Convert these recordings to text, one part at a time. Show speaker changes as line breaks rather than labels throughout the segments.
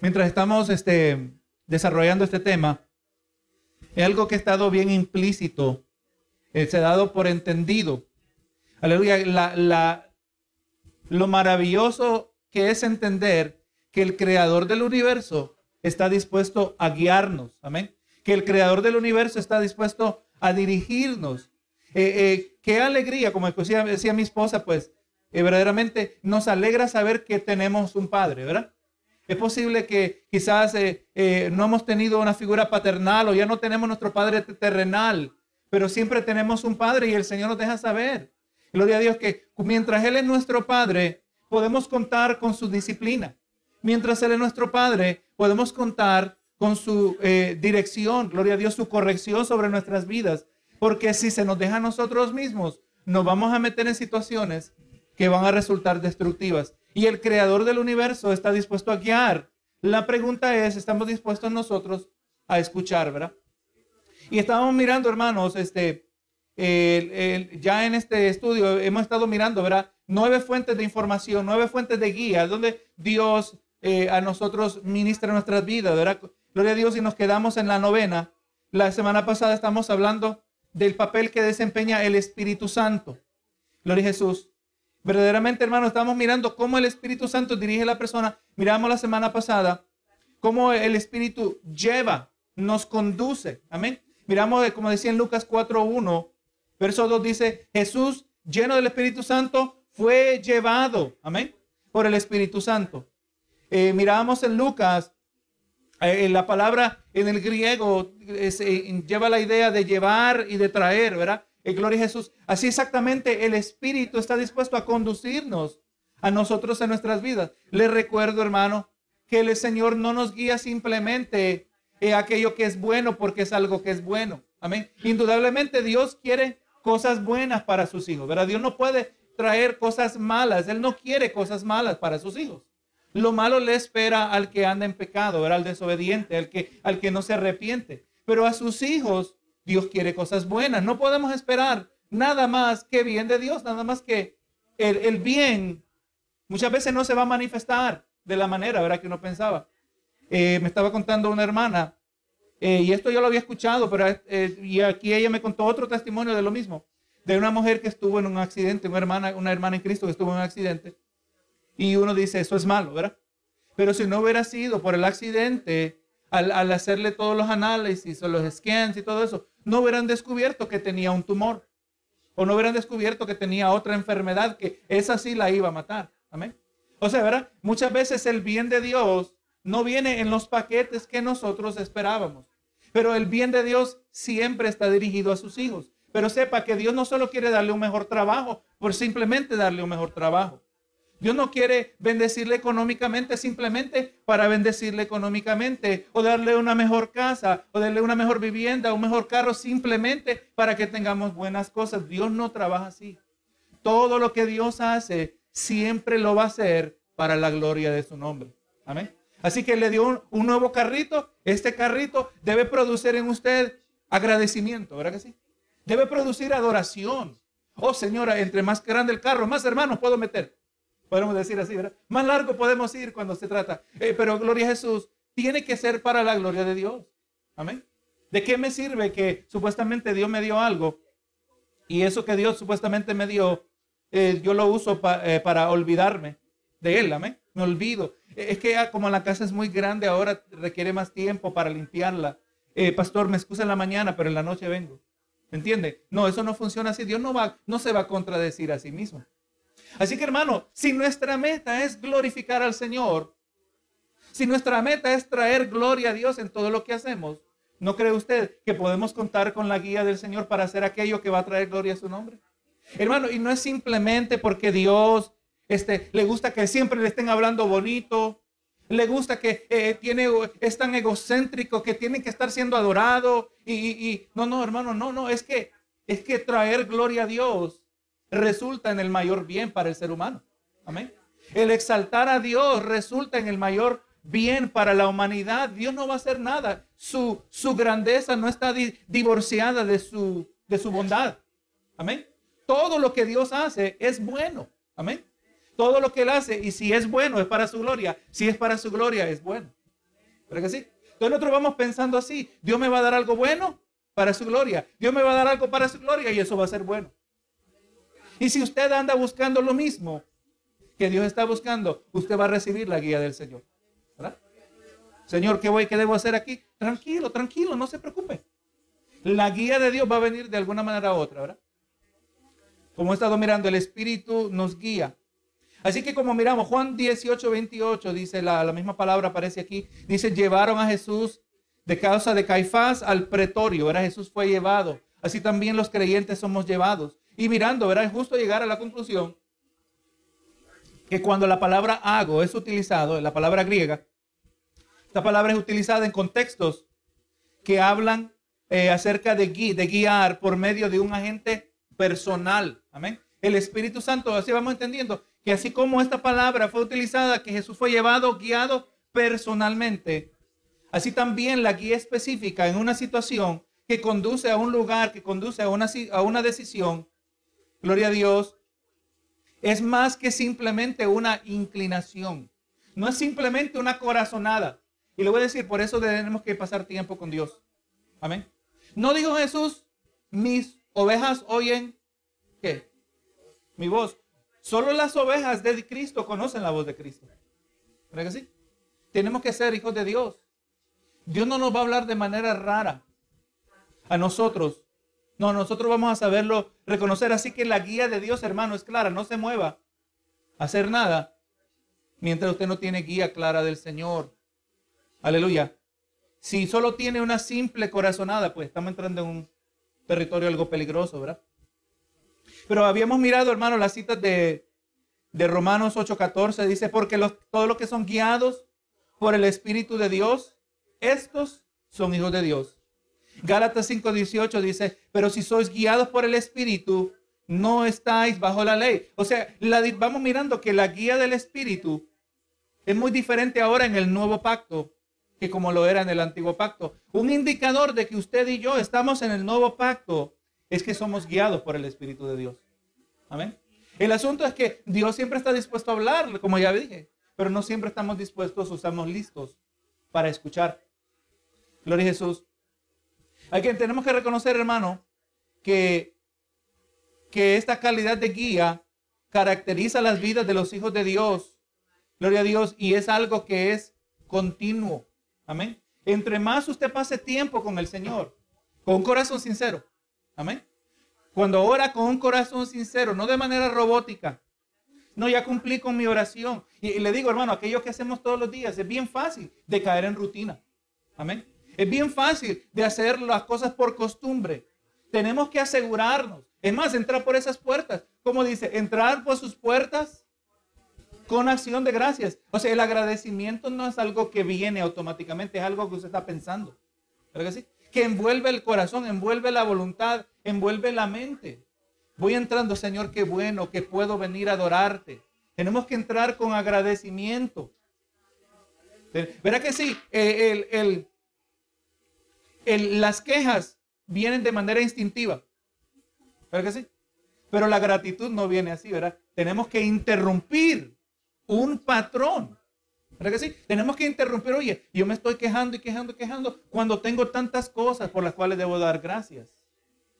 mientras estamos este, desarrollando este tema, es algo que ha estado bien implícito, eh, se ha dado por entendido. Aleluya, la, la, lo maravilloso que es entender que el creador del universo está dispuesto a guiarnos, amén. Que el creador del universo está dispuesto a dirigirnos. Eh, eh, qué alegría, como decía, decía mi esposa, pues eh, verdaderamente nos alegra saber que tenemos un padre, ¿verdad? Es posible que quizás no hemos tenido una figura paternal o ya no tenemos nuestro padre terrenal, pero siempre tenemos un padre y el Señor nos deja saber. Gloria a Dios que mientras Él es nuestro padre, podemos contar con su disciplina. Mientras Él es nuestro padre, podemos contar con su dirección, gloria a Dios, su corrección sobre nuestras vidas. Porque si se nos deja a nosotros mismos, nos vamos a meter en situaciones que van a resultar destructivas. Y el creador del universo está dispuesto a guiar. La pregunta es, ¿estamos dispuestos nosotros a escuchar, verdad? Y estábamos mirando, hermanos, este, ya en este estudio hemos estado mirando, ¿verdad? Nueve fuentes de información, nueve fuentes de guía, donde Dios eh, a nosotros ministra nuestras vidas, ¿verdad? Gloria a Dios y nos quedamos en la novena. La semana pasada estamos hablando del papel que desempeña el Espíritu Santo. Gloria a Jesús. Verdaderamente, hermano, estamos mirando cómo el Espíritu Santo dirige a la persona. Miramos la semana pasada cómo el Espíritu lleva, nos conduce. Amén. Miramos, como decía en Lucas 4.1, verso 2 dice, Jesús, lleno del Espíritu Santo, fue llevado. Amén. Por el Espíritu Santo. Eh, miramos en Lucas eh, la palabra en el griego eh, lleva la idea de llevar y de traer, ¿verdad? Eh, gloria a Jesús. Así exactamente el Espíritu está dispuesto a conducirnos a nosotros en nuestras vidas. Les recuerdo, hermano, que el Señor no nos guía simplemente en aquello que es bueno porque es algo que es bueno. Amén. Indudablemente Dios quiere cosas buenas para sus hijos, ¿verdad? Dios no puede traer cosas malas. Él no quiere cosas malas para sus hijos. Lo malo le espera al que anda en pecado, al desobediente, al que, al que no se arrepiente. Pero a sus hijos Dios quiere cosas buenas. No podemos esperar nada más que bien de Dios, nada más que el, bien muchas veces no se va a manifestar de la manera ¿verdad? que uno pensaba. Eh, me estaba contando una hermana, eh, y esto yo lo había escuchado, pero eh, y aquí ella me contó otro testimonio de lo mismo, de una mujer que estuvo en un accidente, una hermana, una hermana en Cristo que estuvo en un accidente, y uno dice, eso es malo, ¿verdad? Pero si no hubiera sido por el accidente, al, hacerle todos los análisis o los scans y todo eso, no hubieran descubierto que tenía un tumor. O no hubieran descubierto que tenía otra enfermedad que esa sí la iba a matar. Amén. O sea, ¿verdad? Muchas veces el bien de Dios no viene en los paquetes que nosotros esperábamos. Pero el bien de Dios siempre está dirigido a sus hijos. Pero sepa que Dios no solo quiere darle un mejor trabajo por simplemente darle un mejor trabajo. Dios no quiere bendecirle económicamente simplemente para bendecirle económicamente o darle una mejor casa o darle una mejor vivienda un mejor carro simplemente para que tengamos buenas cosas. Dios no trabaja así. Todo lo que Dios hace siempre lo va a hacer para la gloria de su nombre. Amén. Así que le dio un, nuevo carrito. Este carrito debe producir en usted agradecimiento, ¿verdad que sí? Debe producir adoración. Oh señora, entre más grande el carro, más hermanos puedo meter. Podemos decir así, ¿verdad? Más largo podemos ir cuando se trata. Eh, pero gloria a Jesús tiene que ser para la gloria de Dios. Amén. ¿De qué me sirve que supuestamente Dios me dio algo y eso que Dios supuestamente me dio, eh, yo lo uso eh, para olvidarme de Él? Amén. Me olvido. Es que como la casa es muy grande ahora, requiere más tiempo para limpiarla. pastor, me excusa en la mañana, pero en la noche vengo. ¿Me entiende? No, eso no funciona así. Dios no, va, no se va a contradecir a sí mismo. Así que hermano, si nuestra meta es glorificar al Señor, si nuestra meta es traer gloria a Dios en todo lo que hacemos, ¿no cree usted que podemos contar con la guía del Señor para hacer aquello que va a traer gloria a su nombre? Hermano, y no es simplemente porque Dios este, le gusta que siempre le estén hablando bonito, le gusta que eh, tiene, es tan egocéntrico que tiene que estar siendo adorado. Y, y, no, no, hermano, no, no, es que es que traer gloria a Dios resulta en el mayor bien para el ser humano. Amén. El exaltar a Dios resulta en el mayor bien para la humanidad. Dios no va a hacer nada. Su, su grandeza no está divorciada de su, de su bondad. Amén. Todo lo que Dios hace es bueno. Amén. Todo lo que Él hace, y si es bueno, es para su gloria. Si es para su gloria, es bueno. ¿Verdad que sí? Entonces nosotros vamos pensando así, Dios me va a dar algo bueno para su gloria, Dios me va a dar algo para su gloria y eso va a ser bueno. Y si usted anda buscando lo mismo que Dios está buscando, usted va a recibir la guía del Señor. Señor, ¿qué voy, qué debo hacer aquí? Tranquilo, tranquilo, no se preocupe. La guía de Dios va a venir de alguna manera u otra, ¿verdad? Como he estado mirando, el Espíritu nos guía. Así que como miramos, Juan 18, 28, dice la, la misma palabra, aparece aquí, dice, llevaron a Jesús de causa de Caifás al pretorio, ¿verdad? Jesús fue llevado. Así también los creyentes somos llevados. Y mirando, ¿verdad? Es justo llegar a la conclusión que cuando la palabra hago es utilizado, la palabra griega, esta palabra es utilizada en contextos que hablan eh, acerca de, de guiar por medio de un agente personal. Amén. El Espíritu Santo, así vamos entendiendo que así como esta palabra fue utilizada, que Jesús fue llevado, guiado personalmente, así también la guía específica en una situación que conduce a un lugar, que conduce a una, a una decisión, gloria a Dios, es más que simplemente una inclinación. No es simplemente una corazonada. Y le voy a decir, por eso tenemos que pasar tiempo con Dios. Amén. No dijo Jesús, mis ovejas oyen, ¿qué? Mi voz. Solo las ovejas de Cristo conocen la voz de Cristo. ¿Verdad que sí? Tenemos que ser hijos de Dios. Dios no nos va a hablar de manera rara a nosotros. No, nosotros vamos a saberlo reconocer. Así que la guía de Dios, hermano, es clara. No se mueva a hacer nada mientras usted no tiene guía clara del Señor. Aleluya. Si solo tiene una simple corazonada, pues estamos entrando en un territorio algo peligroso, ¿verdad? Pero habíamos mirado, hermano, las citas de, de Romanos 8:14. Dice, porque todos los que son guiados por el Espíritu de Dios, estos son hijos de Dios. Gálatas 5:18 dice, pero si sois guiados por el Espíritu, no estáis bajo la ley. O sea, vamos mirando que la guía del Espíritu es muy diferente ahora en el nuevo pacto que como lo era en el antiguo pacto. Un indicador de que usted y yo estamos en el nuevo pacto es que somos guiados por el Espíritu de Dios. Amén. El asunto es que Dios siempre está dispuesto a hablar, como ya dije, pero no siempre estamos dispuestos o estamos listos para escuchar. Gloria a Jesús. Hay que, tenemos que reconocer, hermano, que, que esta calidad de guía caracteriza las vidas de los hijos de Dios. Gloria a Dios. Y es algo que es continuo. Amén. Entre más usted pase tiempo con el Señor, con un corazón sincero. Amén. Cuando ora con un corazón sincero, no de manera robótica. No, ya cumplí con mi oración. Y, y le digo, hermano, aquello que hacemos todos los días, es bien fácil de caer en rutina. Amén. Es bien fácil de hacer las cosas por costumbre. Tenemos que asegurarnos. Es más, entrar por esas puertas. Como dice, entrar por sus puertas con acción de gracias. O sea, el agradecimiento no es algo que viene automáticamente, es algo que usted está pensando. ¿Verdad que sí? Que envuelve el corazón, envuelve la voluntad, envuelve la mente. Voy entrando, Señor, qué bueno que puedo venir a adorarte. Tenemos que entrar con agradecimiento. ¿Verdad que sí? Eh, el, el, las quejas vienen de manera instintiva. ¿Verdad que sí? Pero la gratitud no viene así, ¿verdad? Tenemos que interrumpir un patrón. ¿Verdad que sí? Tenemos que interrumpir, oye, yo me estoy quejando y quejando y quejando cuando tengo tantas cosas por las cuales debo dar gracias.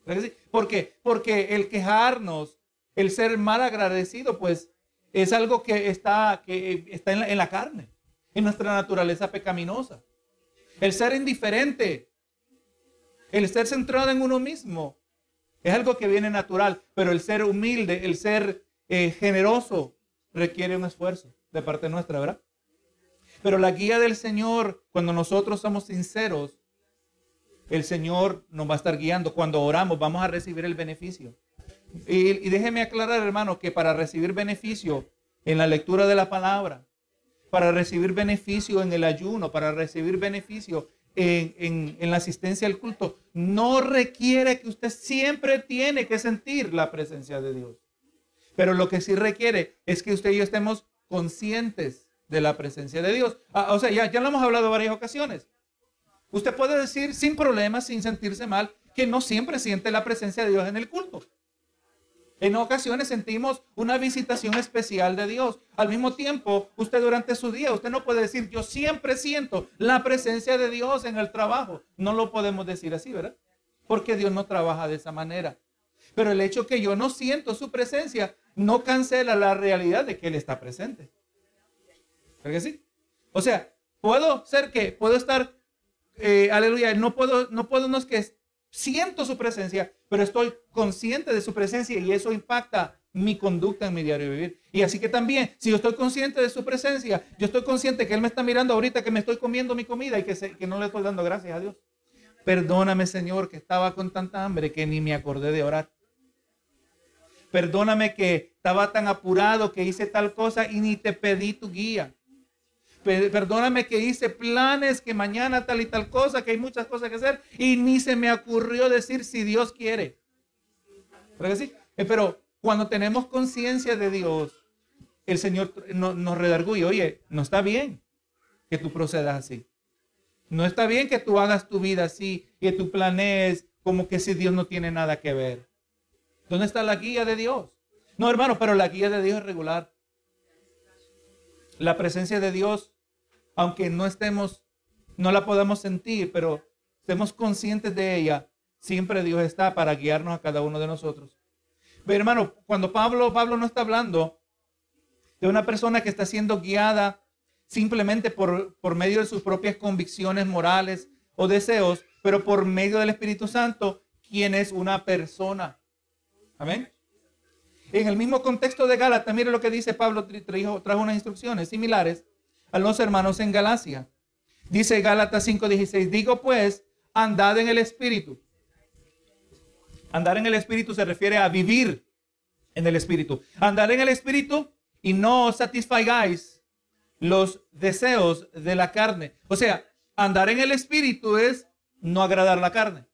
¿Verdad que sí? ¿Por qué? Porque el quejarnos, el ser mal agradecido, pues es algo que está, que está en, la, en la carne, en nuestra naturaleza pecaminosa. El ser indiferente, el ser centrado en uno mismo, es algo que viene natural, pero el ser humilde, el ser eh, generoso, requiere un esfuerzo de parte nuestra, ¿verdad? Pero la guía del Señor, cuando nosotros somos sinceros, el Señor nos va a estar guiando. Cuando oramos, vamos a recibir el beneficio. Y, déjeme aclarar, hermano, que para recibir beneficio en la lectura de la palabra, para recibir beneficio en el ayuno, para recibir beneficio en, en, la asistencia al culto, no requiere que usted siempre tiene que sentir la presencia de Dios. Pero lo que sí requiere es que usted y yo estemos conscientes de la presencia de Dios. Ah, o sea, ya, ya lo hemos hablado varias ocasiones. Usted puede decir sin problemas, sin sentirse mal, que no siempre siente la presencia de Dios en el culto. En ocasiones sentimos una visitación especial de Dios. Al mismo tiempo, usted durante su día, usted no puede decir, yo siempre siento la presencia de Dios en el trabajo. No lo podemos decir así, ¿verdad? Porque Dios no trabaja de esa manera. Pero el hecho que yo no siento su presencia no cancela la realidad de que Él está presente. ¿Verdad que sí? O sea, puedo ser que, puedo estar, eh, aleluya, no puedo, no es que siento su presencia, pero estoy consciente de su presencia y eso impacta mi conducta en mi diario vivir. Y así que también, si yo estoy consciente de su presencia, yo estoy consciente que Él me está mirando ahorita que me estoy comiendo mi comida y que, que no le estoy dando gracias a Dios. Perdóname, Señor, que estaba con tanta hambre que ni me acordé de orar. Perdóname que estaba tan apurado que hice tal cosa y ni te pedí tu guía. Perdóname que hice planes que mañana tal y tal cosa, que hay muchas cosas que hacer y ni se me ocurrió decir si Dios quiere. Eh, pero cuando tenemos conciencia de Dios, el Señor nos redarguye, oye, no está bien que tú procedas así. No está bien que tú hagas tu vida así, que tú planees como que si Dios no tiene nada que ver. ¿Dónde está la guía de Dios? No, hermano, pero la guía de Dios es regular. La presencia de Dios aunque no estemos, no la podamos sentir, pero estemos conscientes de ella, siempre Dios está para guiarnos a cada uno de nosotros. Pero hermano, cuando Pablo, Pablo no está hablando de una persona que está siendo guiada simplemente por, por medio de sus propias convicciones morales o deseos, pero por medio del Espíritu Santo, quien es una persona. Amén. En el mismo contexto de Gálatas, mire lo que dice Pablo, trajo, trajo unas instrucciones similares a los hermanos en Galacia. Dice Gálatas 5:16, digo pues, andad en el Espíritu. Andar en el Espíritu se refiere a vivir en el Espíritu. Andar en el Espíritu y no satisfagáis los deseos de la carne. O sea, andar en el Espíritu es no agradar la carne.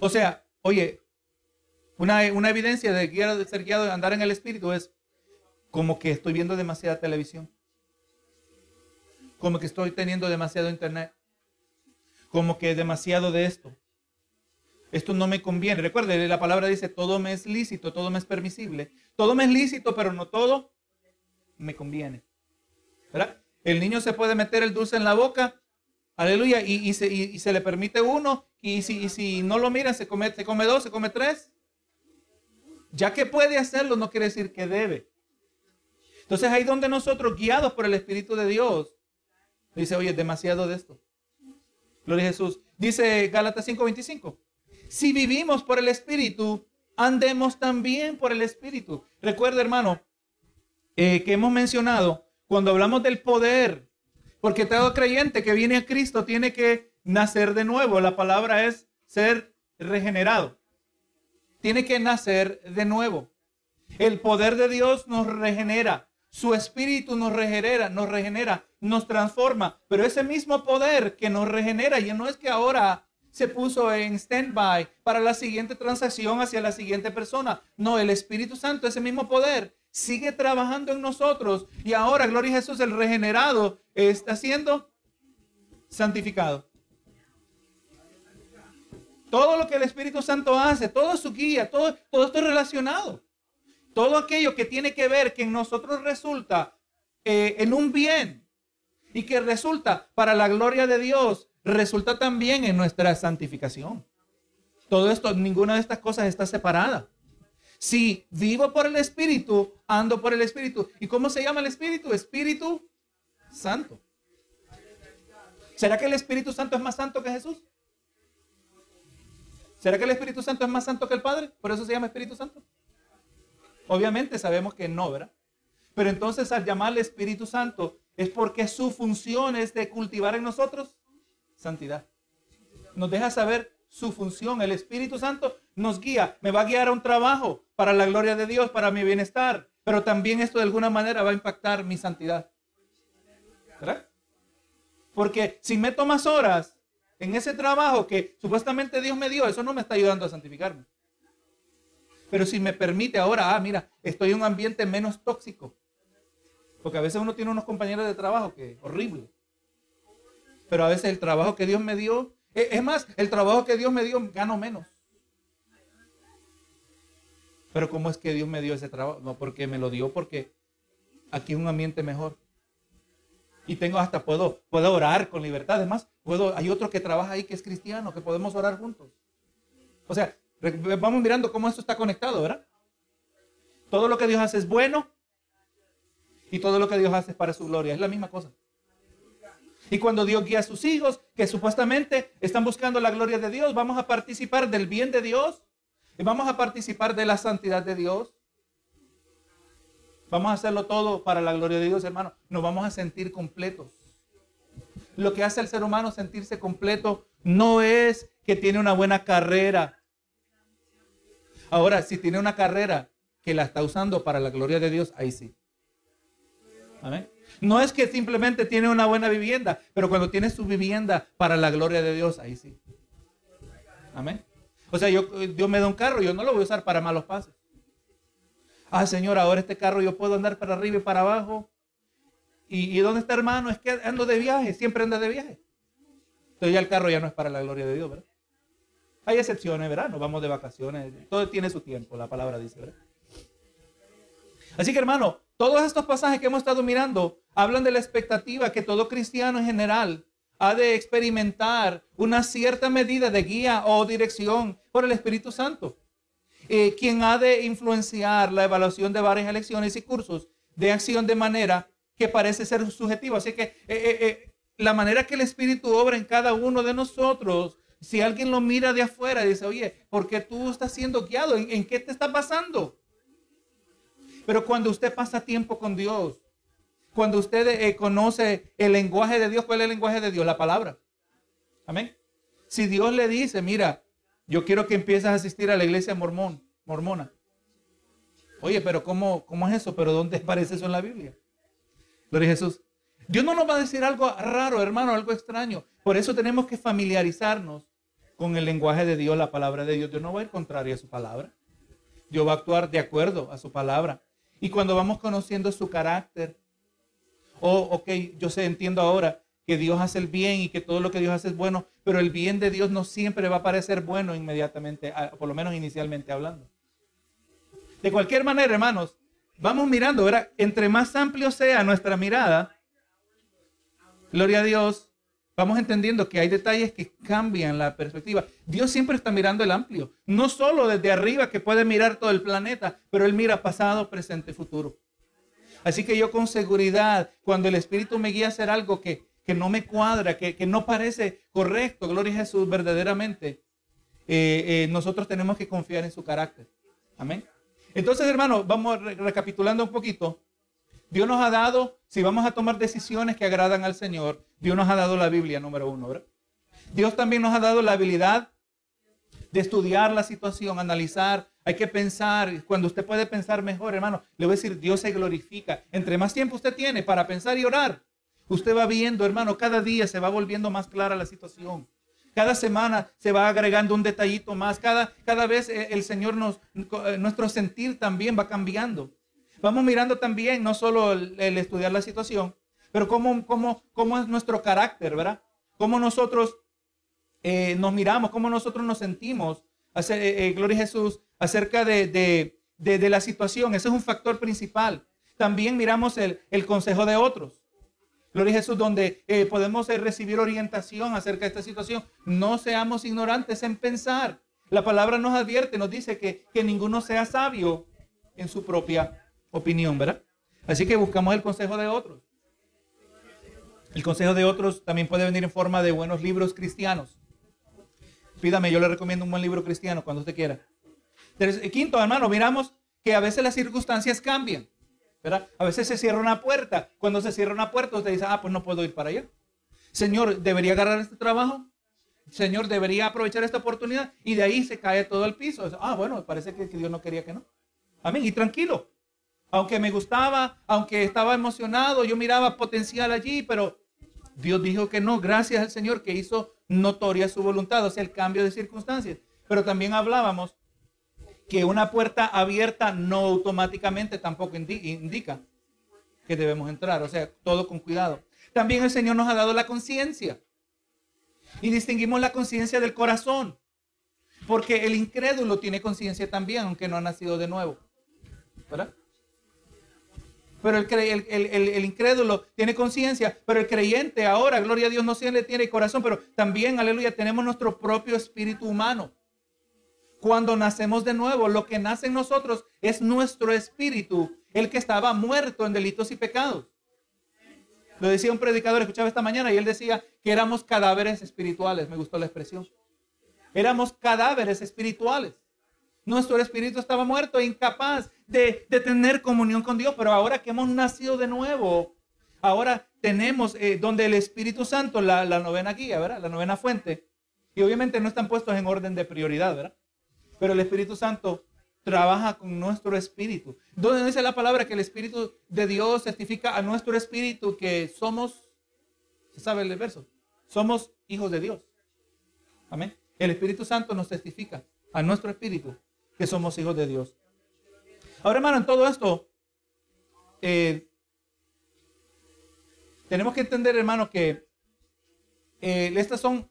O sea, oye, una, evidencia de, de ser guiado de andar en el Espíritu es como que estoy viendo demasiada televisión como que estoy teniendo demasiado internet, como que demasiado de esto. Esto no me conviene. Recuerde, la palabra dice, todo me es lícito, todo me es permisible. Todo me es lícito, pero no todo me conviene. ¿Verdad? El niño se puede meter el dulce en la boca, aleluya, y, se, le permite uno, y si, si no lo miran, se come, se come dos, se come tres. Ya que puede hacerlo, no quiere decir que debe. Entonces ahí donde nosotros, guiados por el Espíritu de Dios, Dice, oye, demasiado de esto. Gloria a Jesús. Dice Gálatas 5:25. Si vivimos por el Espíritu, andemos también por el Espíritu. Recuerda, hermano, eh, que hemos mencionado cuando hablamos del poder, porque todo creyente que viene a Cristo tiene que nacer de nuevo. La palabra es ser regenerado. Tiene que nacer de nuevo. El poder de Dios nos regenera. Su espíritu nos regenera, nos regenera, nos transforma. Pero ese mismo poder que nos regenera, ya no es que ahora se puso en stand-by para la siguiente transacción hacia la siguiente persona. No, el Espíritu Santo, ese mismo poder, sigue trabajando en nosotros. Y ahora, gloria a Jesús, el regenerado está siendo santificado. Todo lo que el Espíritu Santo hace, todo su guía, todo, todo esto es relacionado. Todo aquello que tiene que ver que en nosotros resulta eh, en un bien y que resulta para la gloria de Dios, resulta también en nuestra santificación. Todo esto, ninguna de estas cosas está separada. Si vivo por el Espíritu, ando por el Espíritu. ¿Y cómo se llama el Espíritu? Espíritu Santo. ¿Será que el Espíritu Santo es más santo que Jesús? ¿Será que el Espíritu Santo es más santo que el Padre? Por eso se llama Espíritu Santo. Obviamente sabemos que no, ¿verdad? Pero entonces al llamarle Espíritu Santo es porque su función es de cultivar en nosotros santidad. Nos deja saber su función. El Espíritu Santo nos guía, me va a guiar a un trabajo para la gloria de Dios, para mi bienestar. Pero también esto de alguna manera va a impactar mi santidad. ¿Verdad? Porque si meto más horas en ese trabajo que supuestamente Dios me dio, eso no me está ayudando a santificarme. Pero si me permite ahora, ah, mira, estoy en un ambiente menos tóxico. Porque a veces uno tiene unos compañeros de trabajo que horrible. Pero a veces el trabajo que Dios me dio, e, es más, el trabajo que Dios me dio gano menos. Pero ¿cómo es que Dios me dio ese trabajo? No, porque me lo dio porque aquí es un ambiente mejor. Y tengo hasta, puedo, puedo orar con libertad. Además, puedo, hay otro que trabaja ahí que es cristiano, que podemos orar juntos. O sea, vamos mirando cómo esto está conectado, ¿verdad? Todo lo que Dios hace es bueno y todo lo que Dios hace es para su gloria. Es la misma cosa. Y cuando Dios guía a sus hijos, que supuestamente están buscando la gloria de Dios, vamos a participar del bien de Dios y vamos a participar de la santidad de Dios. Vamos a hacerlo todo para la gloria de Dios, hermano. Nos vamos a sentir completos. Lo que hace al ser humano sentirse completo no es que tiene una buena carrera. Ahora, si tiene una carrera que la está usando para la gloria de Dios, ahí sí. Amén. No es que simplemente tiene una buena vivienda, pero cuando tiene su vivienda para la gloria de Dios, ahí sí. Amén. O sea, yo, Dios me da un carro, yo no lo voy a usar para malos pasos. Ah, Señor, ahora este carro yo puedo andar para arriba y para abajo. ¿Y, dónde está hermano? Es que ando de viaje, siempre anda de viaje. Entonces ya el carro ya no es para la gloria de Dios, ¿verdad? Hay excepciones, ¿verdad? Nos vamos de vacaciones. Todo tiene su tiempo, la palabra dice, ¿verdad? Así que hermano, todos estos pasajes que hemos estado mirando hablan de la expectativa que todo cristiano en general ha de experimentar una cierta medida de guía o dirección por el Espíritu Santo. Eh, quien ha de influenciar la evaluación de varias elecciones y cursos de acción de manera que parece ser subjetiva. Así que eh, eh, la manera que el Espíritu obra en cada uno de nosotros, si alguien lo mira de afuera y dice, oye, ¿por qué tú estás siendo guiado? ¿En, qué te está pasando? Pero cuando usted pasa tiempo con Dios, cuando usted conoce el lenguaje de Dios, ¿cuál es el lenguaje de Dios? La palabra. Amén. Si Dios le dice, mira, yo quiero que empieces a asistir a la iglesia mormón, mormona. Oye, pero ¿cómo, ¿cómo es eso? ¿Pero dónde aparece eso en la Biblia? Gloria a Jesús. Dios no nos va a decir algo raro, hermano, algo extraño. Por eso tenemos que familiarizarnos con el lenguaje de Dios, la palabra de Dios. Dios no va a ir contrario a su palabra. Dios va a actuar de acuerdo a su palabra. Y cuando vamos conociendo su carácter, oh, ok, yo sé, entiendo ahora que Dios hace el bien y que todo lo que Dios hace es bueno, pero el bien de Dios no siempre va a parecer bueno inmediatamente, por lo menos inicialmente hablando. De cualquier manera, hermanos, vamos mirando, ¿verdad? Entre más amplio sea nuestra mirada, gloria a Dios, vamos entendiendo que hay detalles que cambian la perspectiva. Dios siempre está mirando el amplio, no solo desde arriba que puede mirar todo el planeta, pero Él mira pasado, presente, futuro. Así que yo con seguridad, cuando el Espíritu me guía a hacer algo que que no me cuadra, que, no parece correcto, gloria a Jesús, verdaderamente, eh, eh, nosotros tenemos que confiar en su carácter. Amén. Entonces, hermano, vamos recapitulando un poquito. Dios nos ha dado, si vamos a tomar decisiones que agradan al Señor, Dios nos ha dado la Biblia número uno, ¿verdad? Dios también nos ha dado la habilidad de estudiar la situación, analizar. Hay que pensar. Cuando usted puede pensar mejor, hermano, le voy a decir, Dios se glorifica. Entre más tiempo usted tiene para pensar y orar, Usted va viendo, hermano, cada día se va volviendo más clara la situación. Cada semana se va agregando un detallito más. Cada, cada vez eh, el Señor nos, eh, nuestro sentir también va cambiando. Vamos mirando también, no solo el, estudiar la situación, pero cómo, es nuestro carácter, ¿verdad? Cómo nosotros eh, nos miramos, cómo nosotros nos sentimos, gloria a Jesús, acerca de, la situación. Ese es un factor principal. También miramos el, consejo de otros. Gloria a Jesús, donde eh, podemos eh, recibir orientación acerca de esta situación. No seamos ignorantes en pensar. La palabra nos advierte, nos dice que, que ninguno sea sabio en su propia opinión, ¿verdad? Así que buscamos el consejo de otros. El consejo de otros también puede venir en forma de buenos libros cristianos. Pídame, yo le recomiendo un buen libro cristiano cuando usted quiera. Quinto, hermano, miramos que a veces las circunstancias cambian. A veces se cierra una puerta. Cuando se cierra una puerta, usted dice, ah, pues no puedo ir para allá. Señor, ¿debería agarrar este trabajo? Señor, ¿debería aprovechar esta oportunidad? Y de ahí se cae todo el piso. Ah, bueno, parece que, Dios no quería que no. Amén. Y tranquilo. Aunque me gustaba, aunque estaba emocionado, yo miraba potencial allí, pero Dios dijo que no. Gracias al Señor que hizo notoria su voluntad, o sea, el cambio de circunstancias. Pero también hablábamos que una puerta abierta no automáticamente tampoco indica que debemos entrar. O sea, todo con cuidado. También el Señor nos ha dado la conciencia. Y distinguimos la conciencia del corazón. Porque el incrédulo tiene conciencia también, aunque no ha nacido de nuevo. ¿Verdad? Pero el, el, incrédulo tiene conciencia, pero el creyente ahora, gloria a Dios, no siempre tiene corazón, pero también, aleluya, tenemos nuestro propio espíritu humano. Cuando nacemos de nuevo, lo que nace en nosotros es nuestro espíritu, el que estaba muerto en delitos y pecados. Lo decía un predicador, escuchaba esta mañana, y él decía que éramos cadáveres espirituales. Me gustó la expresión. Éramos cadáveres espirituales. Nuestro espíritu estaba muerto incapaz de, tener comunión con Dios, pero ahora que hemos nacido de nuevo, ahora tenemos eh, donde el Espíritu Santo, la, la novena guía, ¿verdad? La novena fuente, y obviamente no están puestos en orden de prioridad, ¿verdad? Pero el Espíritu Santo trabaja con nuestro espíritu. Donde dice la palabra que el Espíritu de Dios certifica a nuestro espíritu que somos, ¿se sabe el verso? Somos hijos de Dios. Amén. El Espíritu Santo nos testifica a nuestro espíritu que somos hijos de Dios. Ahora, hermano, en todo esto, eh, tenemos que entender, hermano, que eh, estas son,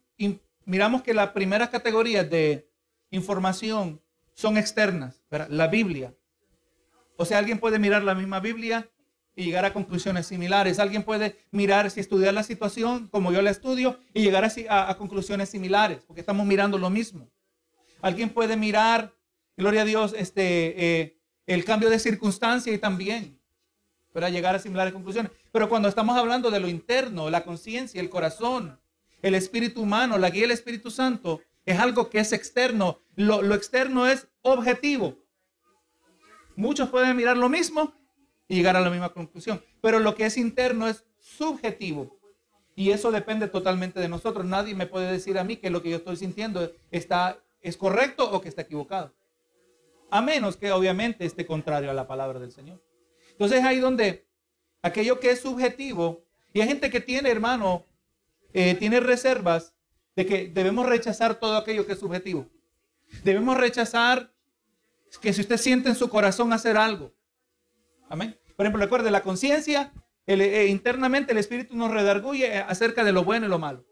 miramos que las primeras categorías de información son externas, la Biblia. O sea, alguien puede mirar la misma Biblia y llegar a conclusiones similares. Alguien puede mirar, si estudiar la situación como yo la estudio, y llegar a, a conclusiones similares, porque estamos mirando lo mismo. Alguien puede mirar, gloria a Dios, este, eh, el cambio de circunstancia y también para llegar a similares conclusiones. Pero cuando estamos hablando de lo interno, la conciencia, el corazón, el espíritu humano, la guía del Espíritu Santo, es algo que es externo. Lo, lo externo es objetivo. Muchos pueden mirar lo mismo y llegar a la misma conclusión. Pero lo que es interno es subjetivo. Y eso depende totalmente de nosotros. Nadie me puede decir a mí que lo que yo estoy sintiendo está, es correcto o que está equivocado. A menos que obviamente esté contrario a la palabra del Señor. Entonces ahí donde aquello que es subjetivo, y hay gente que tiene, hermano, eh, tiene reservas de que debemos rechazar todo aquello que es subjetivo. Debemos rechazar que si usted siente en su corazón hacer algo. Amén. Por ejemplo, recuerde, la conciencia, eh, internamente el espíritu nos redarguye acerca de lo bueno y lo malo.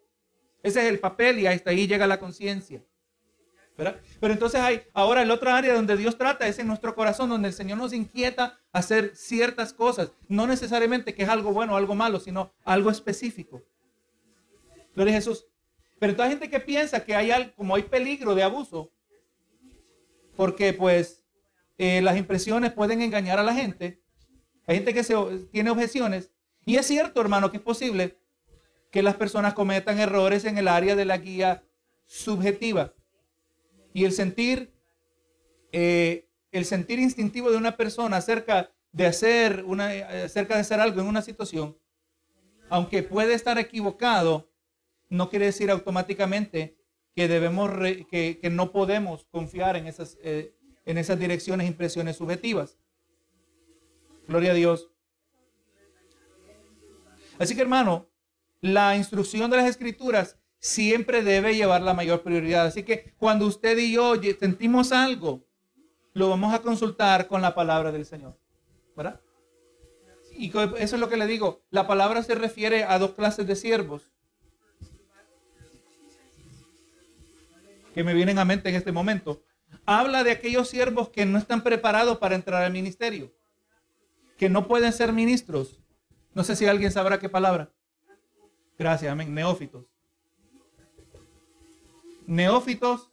Ese es el papel y hasta ahí llega la conciencia. Pero entonces hay ahora el otro área donde Dios trata es en nuestro corazón, donde el Señor nos inquieta hacer ciertas cosas. No necesariamente que es algo bueno o algo malo, sino algo específico. Gloria a Jesús. Pero hay gente que piensa que hay algo, como hay peligro de abuso, porque pues eh, las impresiones pueden engañar a la gente. Hay gente que se, tiene objeciones. Y es cierto, hermano, que es posible que las personas cometan errores en el área de la guía subjetiva. Y el sentir, eh, el sentir instintivo de una persona acerca de hacer una, acerca de hacer algo en una situación, aunque puede estar equivocado, no quiere decir automáticamente que debemos, que, no podemos confiar en esas, eh, en esas direcciones, impresiones subjetivas. Gloria a Dios. Así que hermano, la instrucción de las escrituras siempre debe llevar la mayor prioridad. Así que cuando usted y yo sentimos algo, lo vamos a consultar con la palabra del Señor. ¿Verdad? Y eso es lo que le digo. La palabra se refiere a dos clases de siervos que me vienen a mente en este momento. Habla de aquellos siervos que no están preparados para entrar al ministerio, que no pueden ser ministros. No sé si alguien sabrá qué palabra. Gracias, amén. Neófitos. Neófitos,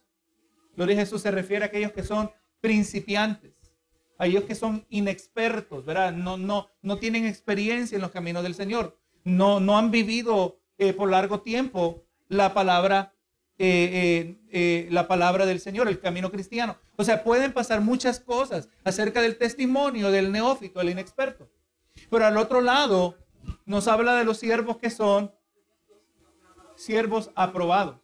gloria a Jesús, se refiere a aquellos que son principiantes, a aquellos que son inexpertos, ¿verdad? No, no, no tienen experiencia en los caminos del Señor, no, no han vivido eh, por largo tiempo la palabra, eh, eh, la palabra del Señor, el camino cristiano. O sea, pueden pasar muchas cosas acerca del testimonio del neófito, el inexperto. Pero al otro lado nos habla de los siervos que son siervos aprobados.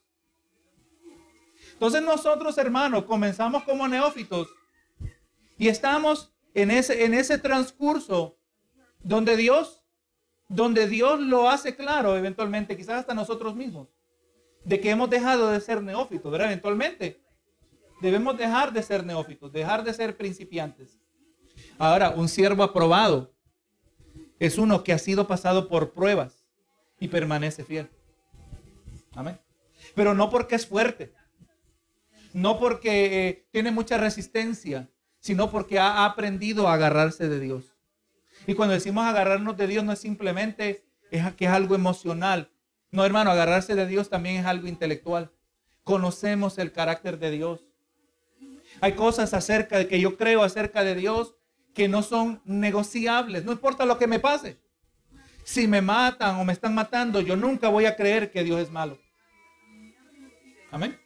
Entonces nosotros, hermanos, comenzamos como neófitos y estamos en ese, en ese transcurso donde Dios, donde Dios lo hace claro eventualmente, quizás hasta nosotros mismos, de que hemos dejado de ser neófitos, ¿verdad? Eventualmente debemos dejar de ser neófitos, dejar de ser principiantes. Ahora, un siervo aprobado es uno que ha sido pasado por pruebas y permanece fiel. Amén. Pero no porque es fuerte, no porque eh, tiene mucha resistencia, sino porque ha aprendido a agarrarse de Dios. Y cuando decimos agarrarnos de Dios no es simplemente es que es algo emocional. No, hermano, agarrarse de Dios también es algo intelectual. Conocemos el carácter de Dios. Hay cosas acerca de que yo creo acerca de Dios que no son negociables. No importa lo que me pase. Si me matan o me están matando, yo nunca voy a creer que Dios es malo. Amén.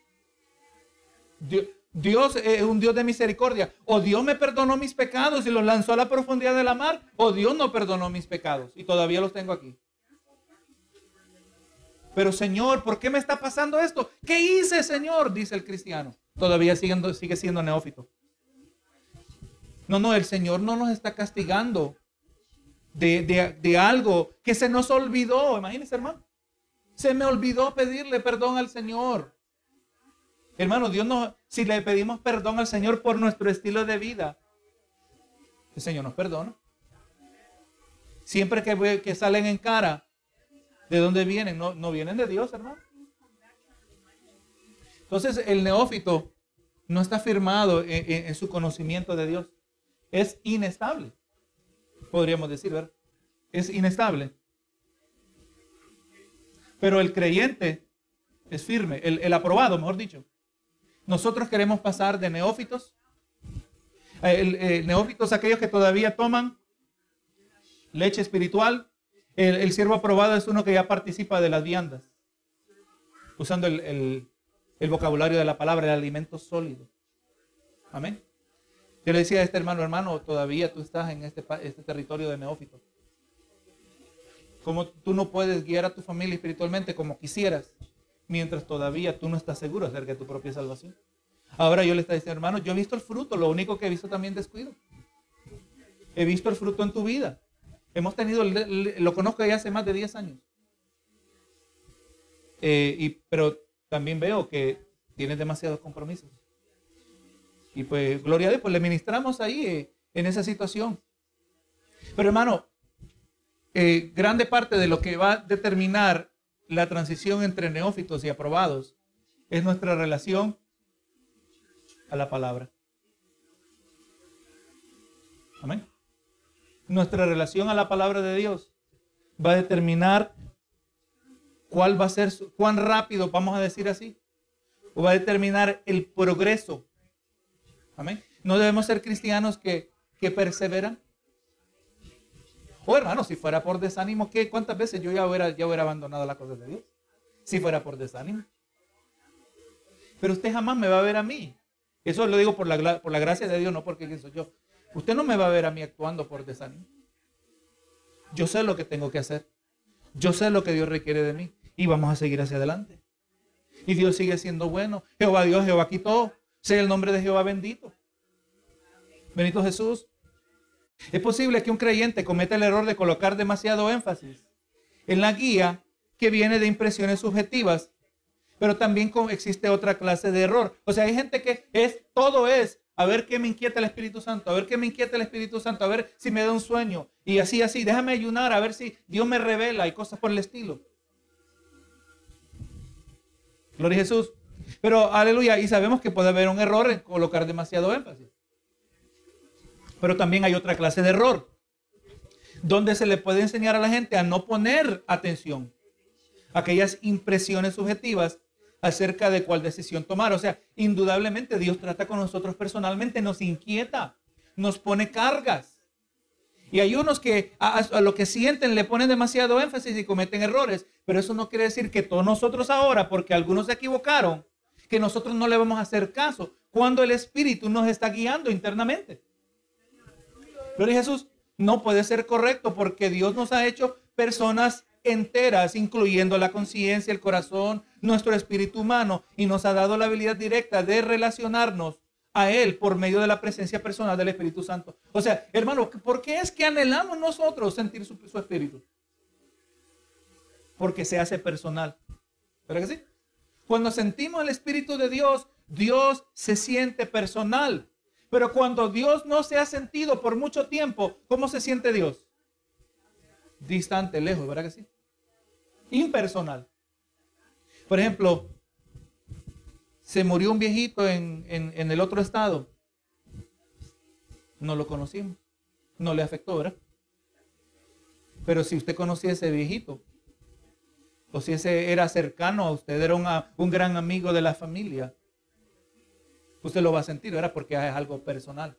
Dios, es un Dios de misericordia. O Dios me perdonó mis pecados y los lanzó a la profundidad de la mar, o Dios no perdonó mis pecados y todavía los tengo aquí. Pero Señor, ¿por qué me está pasando esto? ¿Qué hice, Señor? Dice el cristiano. Todavía sigue, sigue siendo neófito. No, no, el Señor no nos está castigando de, de algo que se nos olvidó. Imagínense, hermano. Se me olvidó pedirle perdón al Señor. Hermano, Dios no, si le pedimos perdón al Señor por nuestro estilo de vida, el Señor nos perdona. Siempre que, que salen en cara, ¿de dónde vienen? No, no vienen de Dios, hermano. Entonces, el neófito no está firmado en, su conocimiento de Dios. Es inestable, podríamos decir, ¿verdad? Es inestable. Pero el creyente es firme, el aprobado, mejor dicho, nosotros queremos pasar de neófitos, el, neófitos aquellos que todavía toman leche espiritual. El, siervo aprobado es uno que ya participa de las viandas, usando el, vocabulario de la palabra, el alimento sólido. Amén. Yo le decía a este hermano, hermano, todavía tú estás en este, este territorio de neófitos. Como tú no puedes guiar a tu familia espiritualmente como quisieras, mientras todavía tú no estás seguro acerca de tu propia salvación. Ahora yo le estoy diciendo, hermano, yo he visto el fruto, lo único que he visto también descuido. He visto el fruto en tu vida. Hemos tenido, lo conozco ya hace más de 10 años. Eh, y, pero también veo que tienes demasiados compromisos. Y pues, gloria a Dios, pues le ministramos ahí eh, en esa situación. Pero hermano, eh, grande parte de lo que va a determinar la transición entre neófitos y aprobados es nuestra relación a la palabra. Amén. Nuestra relación a la palabra de Dios va a determinar cuál va a ser, cuán rápido, vamos a decir así, o va a determinar el progreso. Amén. No debemos ser cristianos que, que perseveran. Oh, hermano, si fuera por desánimo, ¿qué? ¿cuántas veces yo ya hubiera, abandonado la cosa de Dios? Si fuera por desánimo. Pero usted jamás me va a ver a mí. Eso lo digo por la, por la gracia de Dios, no porque soy yo. Usted no me va a ver a mí actuando por desánimo. Yo sé lo que tengo que hacer. Yo sé lo que Dios requiere de mí. Y vamos a seguir hacia adelante. Y Dios sigue siendo bueno. Jehová Dios, Jehová quitó. Sea el nombre de Jehová bendito. Benito Jesús. Es posible que un creyente cometa el error de colocar demasiado énfasis en la guía que viene de impresiones subjetivas, pero también existe otra clase de error. O sea, hay gente que es, todo es, a ver qué me inquieta el Espíritu Santo, a ver qué me inquieta el Espíritu Santo, a ver si me da un sueño, y así, así, déjame ayunar, a ver si Dios me revela y cosas por el estilo. Gloria a Jesús. Pero, aleluya, y sabemos que puede haber un error en colocar demasiado énfasis. Pero también hay otra clase de error, donde se le puede enseñar a la gente a no poner atención a aquellas impresiones subjetivas acerca de cuál decisión tomar. O sea, indudablemente Dios trata con nosotros personalmente, nos inquieta, nos pone cargas. Y hay unos que a, lo que sienten le ponen demasiado énfasis y cometen errores. Pero eso no quiere decir que todos nosotros ahora, porque algunos se equivocaron, que nosotros no le vamos a hacer caso cuando el Espíritu nos está guiando internamente. Gloria Jesús, no puede ser correcto porque Dios nos ha hecho personas enteras, incluyendo la conciencia, el corazón, nuestro espíritu humano, y nos ha dado la habilidad directa de relacionarnos a Él por medio de la presencia personal del Espíritu Santo. O sea, hermano, ¿por qué es que anhelamos nosotros sentir su, su espíritu? Porque se hace personal. ¿Verdad que sí? Cuando sentimos el Espíritu de Dios, Dios se siente personal. Pero cuando Dios no se ha sentido por mucho tiempo, ¿cómo se siente Dios? Distante, lejos, ¿verdad que sí? Impersonal. Por ejemplo, se murió un viejito en, en el otro estado. No lo conocimos. No le afectó, ¿verdad? Pero si usted conocía a ese viejito, o si ese era cercano a usted, era un, gran amigo de la familia, usted lo va a sentir, ¿verdad? Porque es algo personal.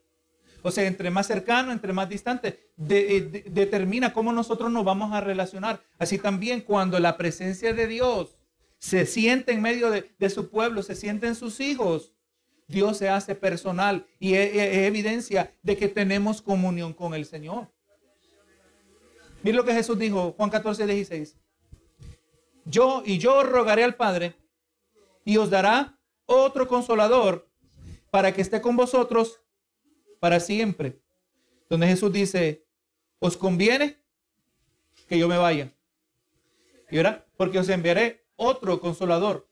O sea, entre más cercano, entre más distante, eh, determina cómo nosotros nos vamos a relacionar. Así también cuando la presencia de Dios se siente en medio de, su pueblo, se sienten sus hijos, Dios se hace personal y es, es evidencia de que tenemos comunión con el Señor. Mira lo que Jesús dijo, Juan 14, 16. Yo y yo rogaré al Padre y os dará otro consolador para que esté con vosotros para siempre. Donde Jesús dice, os conviene que yo me vaya. ¿Y ahora? Porque os enviaré otro consolador.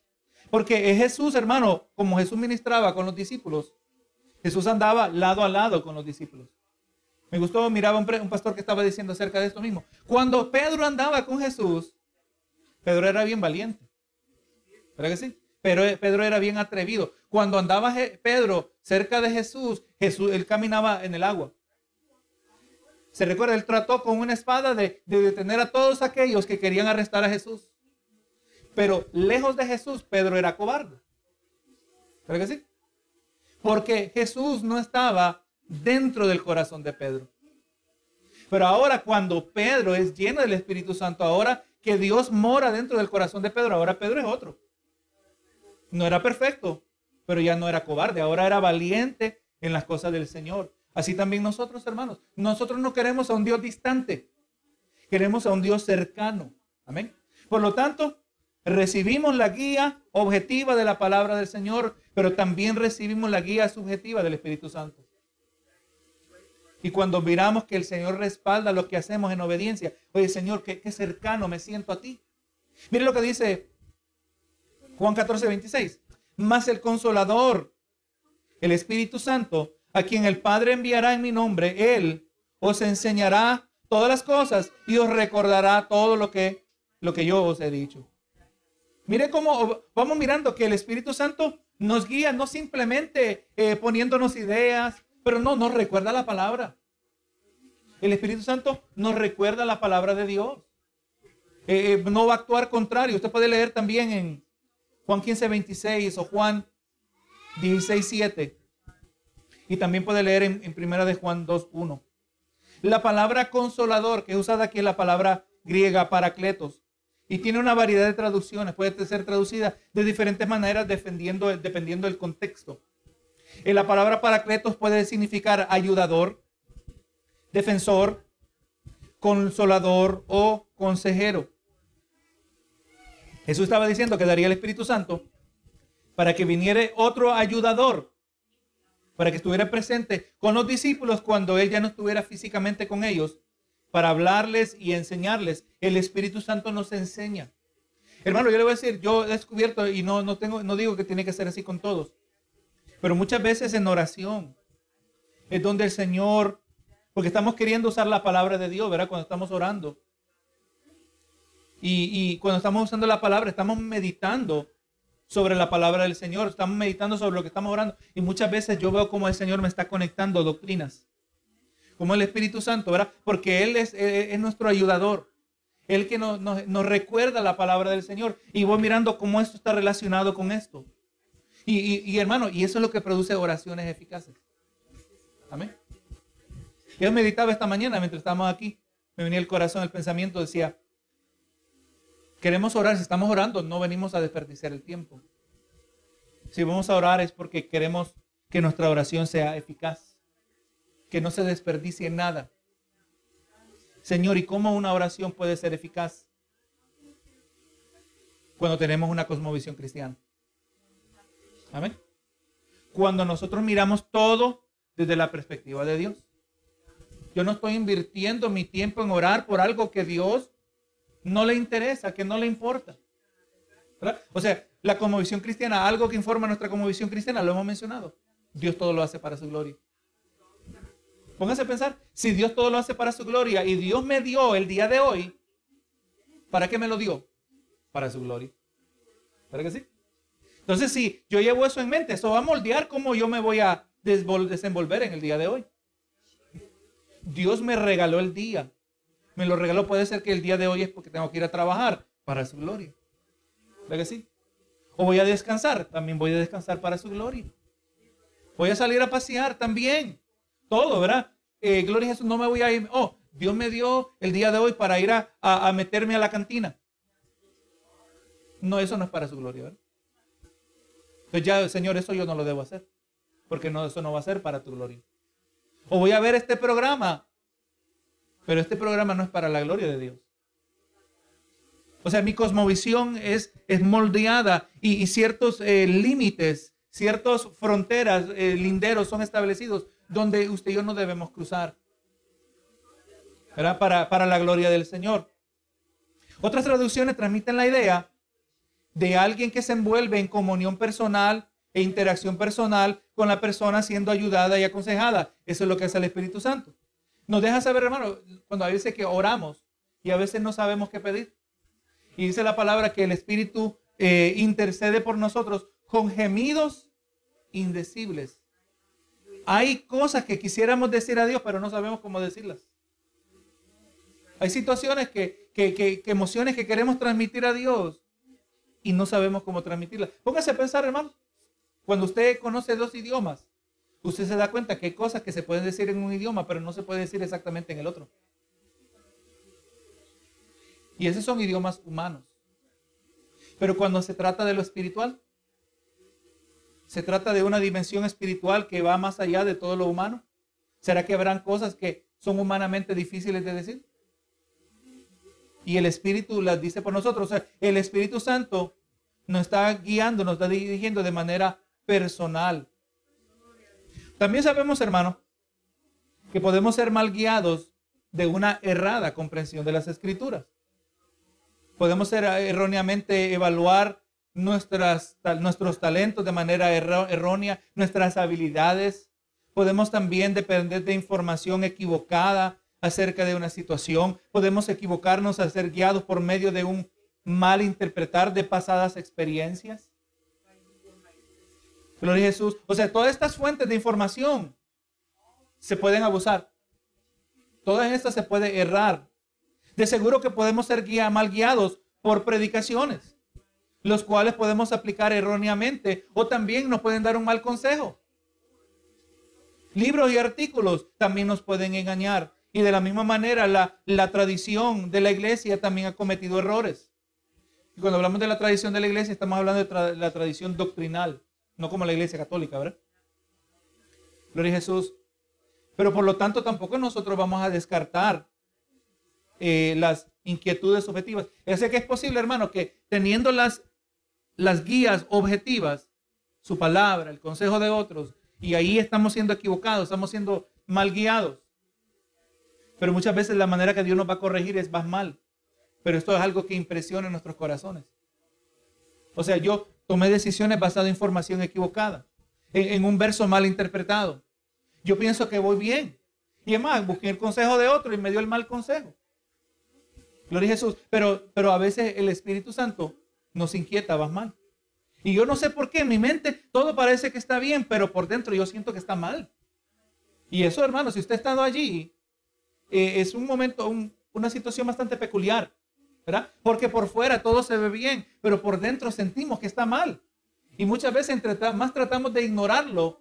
Porque es Jesús, hermano, como Jesús ministraba con los discípulos. Jesús andaba lado a lado con los discípulos. Me gustó, miraba un, un pastor que estaba diciendo acerca de esto mismo. Cuando Pedro andaba con Jesús, Pedro era bien valiente. ¿Verdad que sí? Pero eh, Pedro era bien atrevido. Cuando andaba Pedro cerca de Jesús, Jesús, él caminaba en el agua. Se recuerda, él trató con una espada de, de detener a todos aquellos que querían arrestar a Jesús. Pero lejos de Jesús, Pedro era cobarde. ¿Verdad que sí? Porque Jesús no estaba dentro del corazón de Pedro. Pero ahora cuando Pedro es lleno del Espíritu Santo, ahora que Dios mora dentro del corazón de Pedro, ahora Pedro es otro. No era perfecto, pero ya no era cobarde, ahora era valiente en las cosas del Señor. Así también nosotros, hermanos, nosotros no queremos a un Dios distante, queremos a un Dios cercano. Amén. Por lo tanto, recibimos la guía objetiva de la palabra del Señor, pero también recibimos la guía subjetiva del Espíritu Santo. Y cuando miramos que el Señor respalda lo que hacemos en obediencia, oye Señor, qué, cercano me siento a ti. Mire lo que dice Juan 14, 26. Más el consolador, el Espíritu Santo, a quien el Padre enviará en mi nombre, Él os enseñará todas las cosas y os recordará todo lo que, lo que yo os he dicho. Mire cómo vamos mirando que el Espíritu Santo nos guía no simplemente eh, poniéndonos ideas, pero no, nos recuerda la palabra. El Espíritu Santo nos recuerda la palabra de Dios. Eh, eh, no va a actuar contrario. Usted puede leer también en Juan 15, 26 o Juan 16, 7. Y también puede leer en, en Primera de Juan 2, 1. La palabra consolador, que es usada aquí en la palabra griega paracletos, y tiene una variedad de traducciones, puede ser traducida de diferentes maneras dependiendo, dependiendo del contexto. En la palabra paracletos puede significar ayudador, defensor, consolador o consejero. Jesús estaba diciendo que daría el Espíritu Santo para que viniera otro ayudador, para que estuviera presente con los discípulos cuando él ya no estuviera físicamente con ellos, para hablarles y enseñarles. El Espíritu Santo nos enseña. Hermano, yo le voy a decir, yo he descubierto y no, no, tengo, no digo que tiene que ser así con todos, pero muchas veces en oración es donde el Señor, porque estamos queriendo usar la palabra de Dios, ¿verdad? Cuando estamos orando. Y, cuando estamos usando la palabra, estamos meditando sobre la palabra del Señor, estamos meditando sobre lo que estamos orando. Y muchas veces yo veo como el Señor me está conectando doctrinas, como el Espíritu Santo, ¿verdad? Porque Él es, es nuestro ayudador. Él que nos, recuerda la palabra del Señor. Y voy mirando cómo esto está relacionado con esto. Y, hermano, y eso es lo que produce oraciones eficaces. Amén. Yo meditaba esta mañana mientras estábamos aquí. Me venía el corazón, el pensamiento, decía, queremos orar, si estamos orando, no venimos a desperdiciar el tiempo. Si vamos a orar es porque queremos que nuestra oración sea eficaz, que no se desperdicie nada. Señor, ¿y cómo una oración puede ser eficaz? Cuando tenemos una cosmovisión cristiana. Amén. Cuando nosotros miramos todo desde la perspectiva de Dios. Yo no estoy invirtiendo mi tiempo en orar por algo que Dios no le interesa, que no le importa. O sea, la conmovisión cristiana, algo que informa nuestra conmovisión cristiana, lo hemos mencionado. Dios todo lo hace para su gloria. Póngase a pensar, si Dios todo lo hace para su gloria y Dios me dio el día de hoy, ¿para qué me lo dio? Para su gloria. ¿Para que sí? Entonces, si yo llevo eso en mente, eso va a moldear cómo yo me voy a desenvolver en el día de hoy. Dios me regaló el día. Me lo regaló, puede ser que el día de hoy es porque tengo que ir a trabajar para su gloria. ¿Verdad que sí? O voy a descansar, también voy a descansar para su gloria. Voy a salir a pasear también. Todo, ¿verdad? Eh, gloria a Jesús, no me voy a ir. Oh, Dios me dio el día de hoy para ir a, a meterme a la cantina. No, eso no es para su gloria, ¿verdad? Pues ya, Señor, eso yo no lo debo hacer. Porque no, eso no va a ser para tu gloria. O voy a ver este programa. Pero este programa no es para la gloria de Dios. O sea, mi cosmovisión es, moldeada y, ciertos eh, límites, ciertas fronteras, eh, linderos son establecidos donde usted y yo no debemos cruzar. ¿Verdad? Para, para la gloria del Señor. Otras traducciones transmiten la idea de alguien que se envuelve en comunión personal e interacción personal con la persona siendo ayudada y aconsejada. Eso es lo que hace el Espíritu Santo. Nos deja saber, hermano, cuando a veces que oramos y a veces no sabemos qué pedir. Y dice la palabra que el Espíritu eh, intercede por nosotros con gemidos indecibles. Hay cosas que quisiéramos decir a Dios, pero no sabemos cómo decirlas. Hay situaciones que, que, que emociones que queremos transmitir a Dios y no sabemos cómo transmitirla. Póngase a pensar, hermano. Cuando usted conoce dos idiomas, usted se da cuenta que hay cosas que se pueden decir en un idioma, pero no se puede decir exactamente en el otro. Y esos son idiomas humanos. Pero cuando se trata de lo espiritual, se trata de una dimensión espiritual que va más allá de todo lo humano. ¿Será que habrán cosas que son humanamente difíciles de decir? y el Espíritu las dice por nosotros. O sea, el Espíritu Santo nos está guiando, nos está dirigiendo de manera personal. También sabemos, hermano, que podemos ser mal guiados de una errada comprensión de las escrituras. Podemos ser eh, erróneamente evaluar nuestras, nuestros talentos de manera errónea, nuestras habilidades. Podemos también depender de información equivocada acerca de una situación. Podemos equivocarnos a ser guiados por medio de un mal interpretar de pasadas experiencias. Gloria a Jesús. O sea, todas estas fuentes de información se pueden abusar. Todas estas se puede errar. De seguro que podemos ser guía, mal guiados por predicaciones, los cuales podemos aplicar erróneamente o también nos pueden dar un mal consejo. Libros y artículos también nos pueden engañar. Y de la misma manera, la, la tradición de la iglesia también ha cometido errores. Cuando hablamos de la tradición de la iglesia, estamos hablando de la tradición doctrinal, no como la iglesia católica, ¿verdad? Gloria a Jesús. Pero por lo tanto, tampoco nosotros vamos a descartar eh, las inquietudes objetivas. Es que es posible, hermano, que teniendo las, las guías objetivas, su palabra, el consejo de otros, y ahí estamos siendo equivocados, estamos siendo mal guiados. Pero muchas veces la manera que Dios nos va a corregir es más mal. Pero esto es algo que impresiona en nuestros corazones. O sea, yo tomé decisiones basadas en información equivocada, en, un verso mal interpretado. Yo pienso que voy bien. Y además, busqué el consejo de otro y me dio el mal consejo. Gloria a Jesús. Pero, pero a veces el Espíritu Santo nos inquieta, vas mal. Y yo no sé por qué, en mi mente todo parece que está bien, pero por dentro yo siento que está mal. Y eso, hermano, si usted ha estado allí eh, es un momento, una situación bastante peculiar, Porque por fuera todo se ve bien, pero por dentro sentimos que está mal. Y muchas veces entre más tratamos de ignorarlo,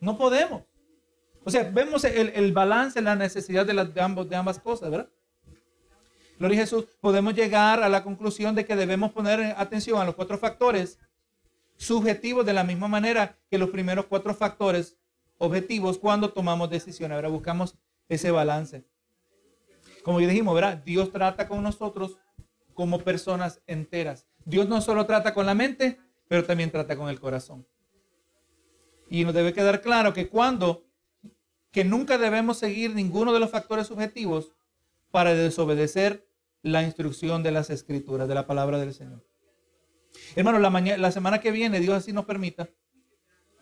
no podemos. O sea, vemos el, el balance, la necesidad de, las, de ambas cosas, ¿verdad? Gloria a Jesús, podemos llegar a la conclusión de que debemos poner atención a los cuatro factores subjetivos de la misma manera que los primeros cuatro factores objetivos cuando tomamos decisiones. Ahora buscamos ese balance. Como ya dijimos, ¿verdad? Dios trata con nosotros como personas enteras. Dios no solo trata con la mente, pero también trata con el corazón. Y nos debe quedar claro que cuando, que nunca debemos seguir ninguno de los factores subjetivos para desobedecer la instrucción de las escrituras, de la palabra del Señor. Hermano, la, mañana, la semana que viene, Dios así nos permita,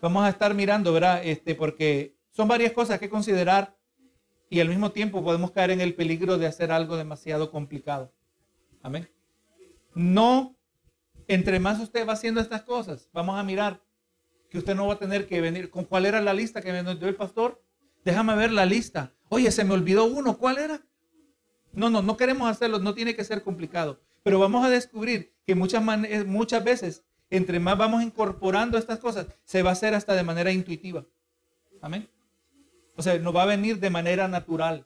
vamos a estar mirando, ¿verdad? Este, porque son varias cosas que considerar y al mismo tiempo podemos caer en el peligro de hacer algo demasiado complicado. Amén. No entre más usted va haciendo estas cosas, vamos a mirar que usted no va a tener que venir. ¿Con cuál era la lista que me dio el pastor? Déjame ver la lista. Oye, se me olvidó uno. ¿Cuál era? No, no, no queremos hacerlo. No tiene que ser complicado. Pero vamos a descubrir que muchas, muchas veces, entre más vamos incorporando estas cosas, se va a hacer hasta de manera intuitiva. Amén. O sea, nos va a venir de manera natural.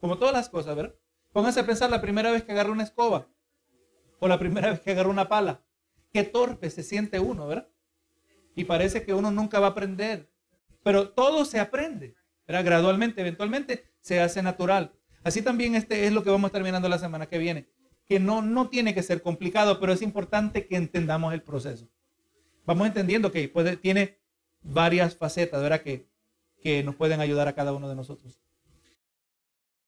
Como todas las cosas, ¿verdad? Pónganse a pensar la primera vez que agarra una escoba o la primera vez que agarra una pala. Qué torpe se siente uno, ¿verdad? Y parece que uno nunca va a aprender. Pero todo se aprende, ¿verdad? Gradualmente, eventualmente se hace natural. Así también este es lo que vamos a estar mirando la semana que viene. Que no, no tiene que ser complicado, pero es importante que entendamos el proceso. Vamos entendiendo que tiene varias facetas, ¿verdad? Que, que nos pueden ayudar a cada uno de nosotros.